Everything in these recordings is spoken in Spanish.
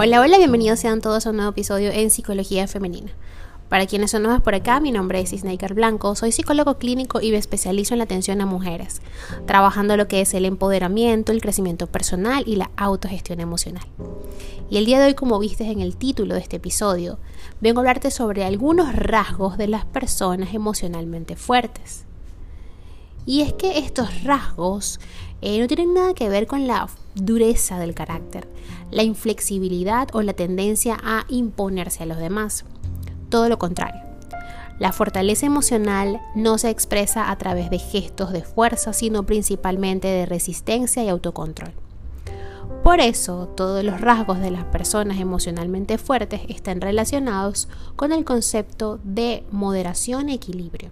Hola, hola, bienvenidos sean todos a un nuevo episodio en Psicología Femenina. Para quienes son nuevas por acá, mi nombre es Isnaker Blanco, soy psicólogo clínico y me especializo en la atención a mujeres, trabajando lo que es el empoderamiento, el crecimiento personal y la autogestión emocional. Y el día de hoy, como viste en el título de este episodio, vengo a hablarte sobre algunos rasgos de las personas emocionalmente fuertes. Y es que estos rasgos eh, no tienen nada que ver con la dureza del carácter, la inflexibilidad o la tendencia a imponerse a los demás. Todo lo contrario. La fortaleza emocional no se expresa a través de gestos de fuerza, sino principalmente de resistencia y autocontrol. Por eso, todos los rasgos de las personas emocionalmente fuertes están relacionados con el concepto de moderación y equilibrio.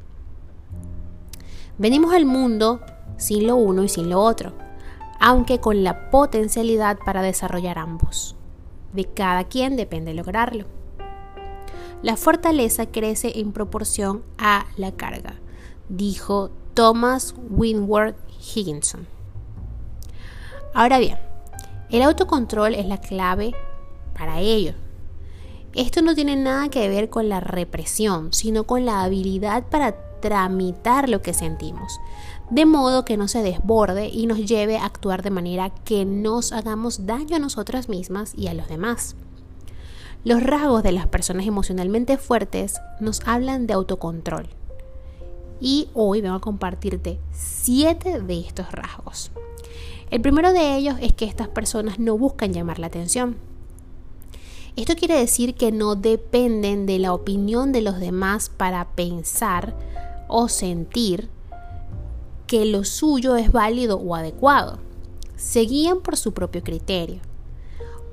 Venimos al mundo sin lo uno y sin lo otro, aunque con la potencialidad para desarrollar ambos. De cada quien depende lograrlo. La fortaleza crece en proporción a la carga, dijo Thomas Winward Higginson. Ahora bien, el autocontrol es la clave para ello. Esto no tiene nada que ver con la represión, sino con la habilidad para tramitar lo que sentimos, de modo que no se desborde y nos lleve a actuar de manera que nos hagamos daño a nosotras mismas y a los demás. Los rasgos de las personas emocionalmente fuertes nos hablan de autocontrol. Y hoy vengo a compartirte siete de estos rasgos. El primero de ellos es que estas personas no buscan llamar la atención. Esto quiere decir que no dependen de la opinión de los demás para pensar o sentir que lo suyo es válido o adecuado. Se guían por su propio criterio.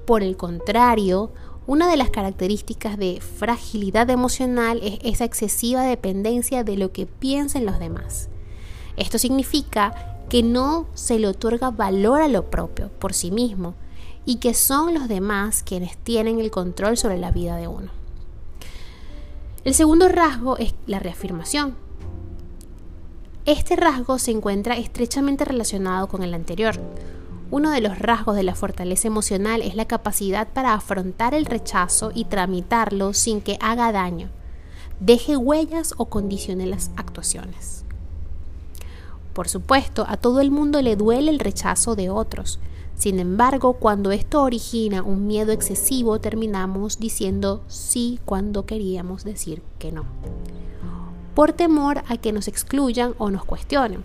Por el contrario, una de las características de fragilidad emocional es esa excesiva dependencia de lo que piensen los demás. Esto significa que no se le otorga valor a lo propio por sí mismo y que son los demás quienes tienen el control sobre la vida de uno. El segundo rasgo es la reafirmación. Este rasgo se encuentra estrechamente relacionado con el anterior. Uno de los rasgos de la fortaleza emocional es la capacidad para afrontar el rechazo y tramitarlo sin que haga daño, deje huellas o condicione las actuaciones. Por supuesto, a todo el mundo le duele el rechazo de otros. Sin embargo, cuando esto origina un miedo excesivo, terminamos diciendo sí cuando queríamos decir que no por temor a que nos excluyan o nos cuestionen.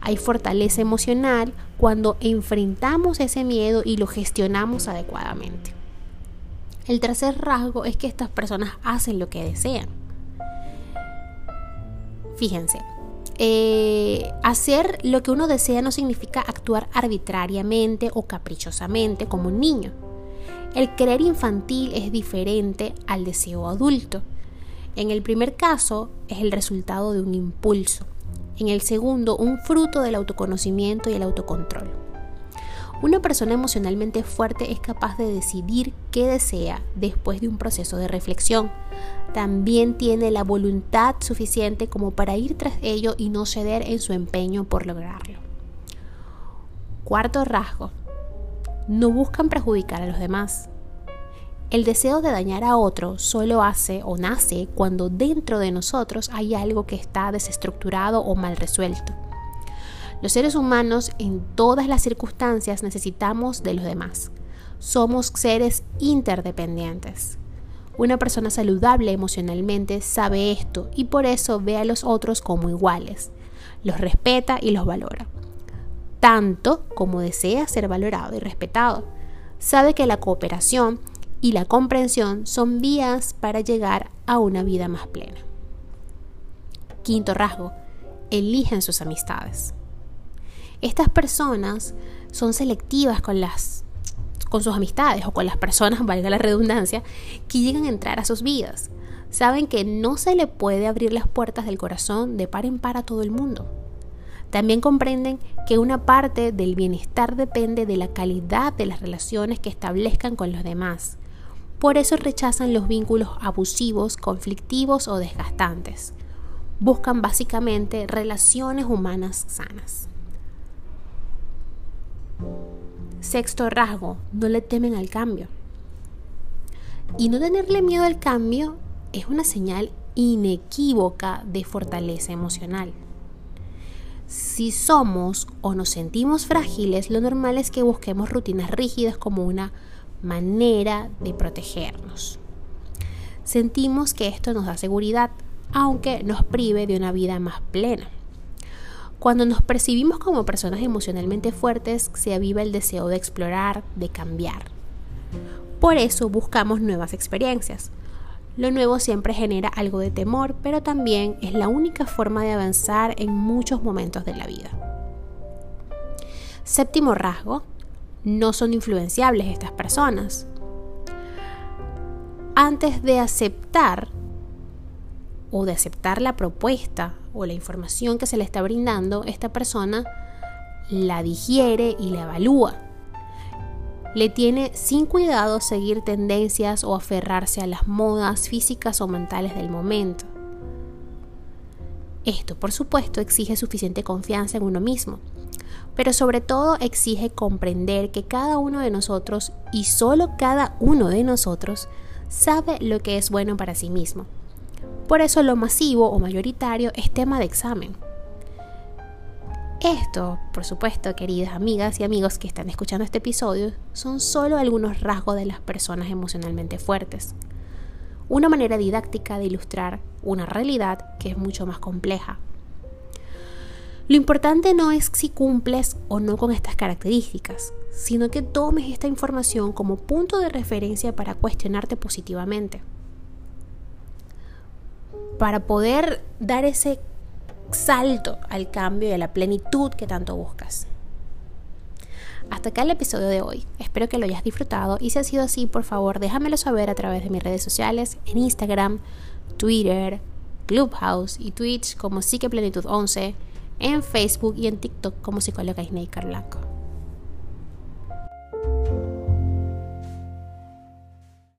Hay fortaleza emocional cuando enfrentamos ese miedo y lo gestionamos adecuadamente. El tercer rasgo es que estas personas hacen lo que desean. Fíjense, eh, hacer lo que uno desea no significa actuar arbitrariamente o caprichosamente como un niño. El querer infantil es diferente al deseo adulto. En el primer caso es el resultado de un impulso. En el segundo, un fruto del autoconocimiento y el autocontrol. Una persona emocionalmente fuerte es capaz de decidir qué desea después de un proceso de reflexión. También tiene la voluntad suficiente como para ir tras ello y no ceder en su empeño por lograrlo. Cuarto rasgo. No buscan perjudicar a los demás. El deseo de dañar a otro solo hace o nace cuando dentro de nosotros hay algo que está desestructurado o mal resuelto. Los seres humanos en todas las circunstancias necesitamos de los demás. Somos seres interdependientes. Una persona saludable emocionalmente sabe esto y por eso ve a los otros como iguales. Los respeta y los valora. Tanto como desea ser valorado y respetado. Sabe que la cooperación y la comprensión son vías para llegar a una vida más plena. Quinto rasgo, eligen sus amistades. Estas personas son selectivas con las con sus amistades o con las personas, valga la redundancia, que llegan a entrar a sus vidas. Saben que no se le puede abrir las puertas del corazón de par en par a todo el mundo. También comprenden que una parte del bienestar depende de la calidad de las relaciones que establezcan con los demás por eso rechazan los vínculos abusivos, conflictivos o desgastantes. Buscan básicamente relaciones humanas sanas. Sexto rasgo, no le temen al cambio. Y no tenerle miedo al cambio es una señal inequívoca de fortaleza emocional. Si somos o nos sentimos frágiles, lo normal es que busquemos rutinas rígidas como una manera de protegernos. Sentimos que esto nos da seguridad, aunque nos prive de una vida más plena. Cuando nos percibimos como personas emocionalmente fuertes, se aviva el deseo de explorar, de cambiar. Por eso buscamos nuevas experiencias. Lo nuevo siempre genera algo de temor, pero también es la única forma de avanzar en muchos momentos de la vida. Séptimo rasgo, no son influenciables estas personas. Antes de aceptar o de aceptar la propuesta o la información que se le está brindando, esta persona la digiere y la evalúa le tiene sin cuidado seguir tendencias o aferrarse a las modas físicas o mentales del momento. Esto, por supuesto, exige suficiente confianza en uno mismo, pero sobre todo exige comprender que cada uno de nosotros, y solo cada uno de nosotros, sabe lo que es bueno para sí mismo. Por eso lo masivo o mayoritario es tema de examen. Esto, por supuesto, queridas amigas y amigos que están escuchando este episodio, son solo algunos rasgos de las personas emocionalmente fuertes. Una manera didáctica de ilustrar una realidad que es mucho más compleja. Lo importante no es si cumples o no con estas características, sino que tomes esta información como punto de referencia para cuestionarte positivamente. Para poder dar ese salto al cambio y a la plenitud que tanto buscas. Hasta acá el episodio de hoy. Espero que lo hayas disfrutado y si ha sido así, por favor, déjamelo saber a través de mis redes sociales en Instagram, Twitter, Clubhouse y Twitch como Psique Plenitud 11, en Facebook y en TikTok como psicóloga Snaker Blanco.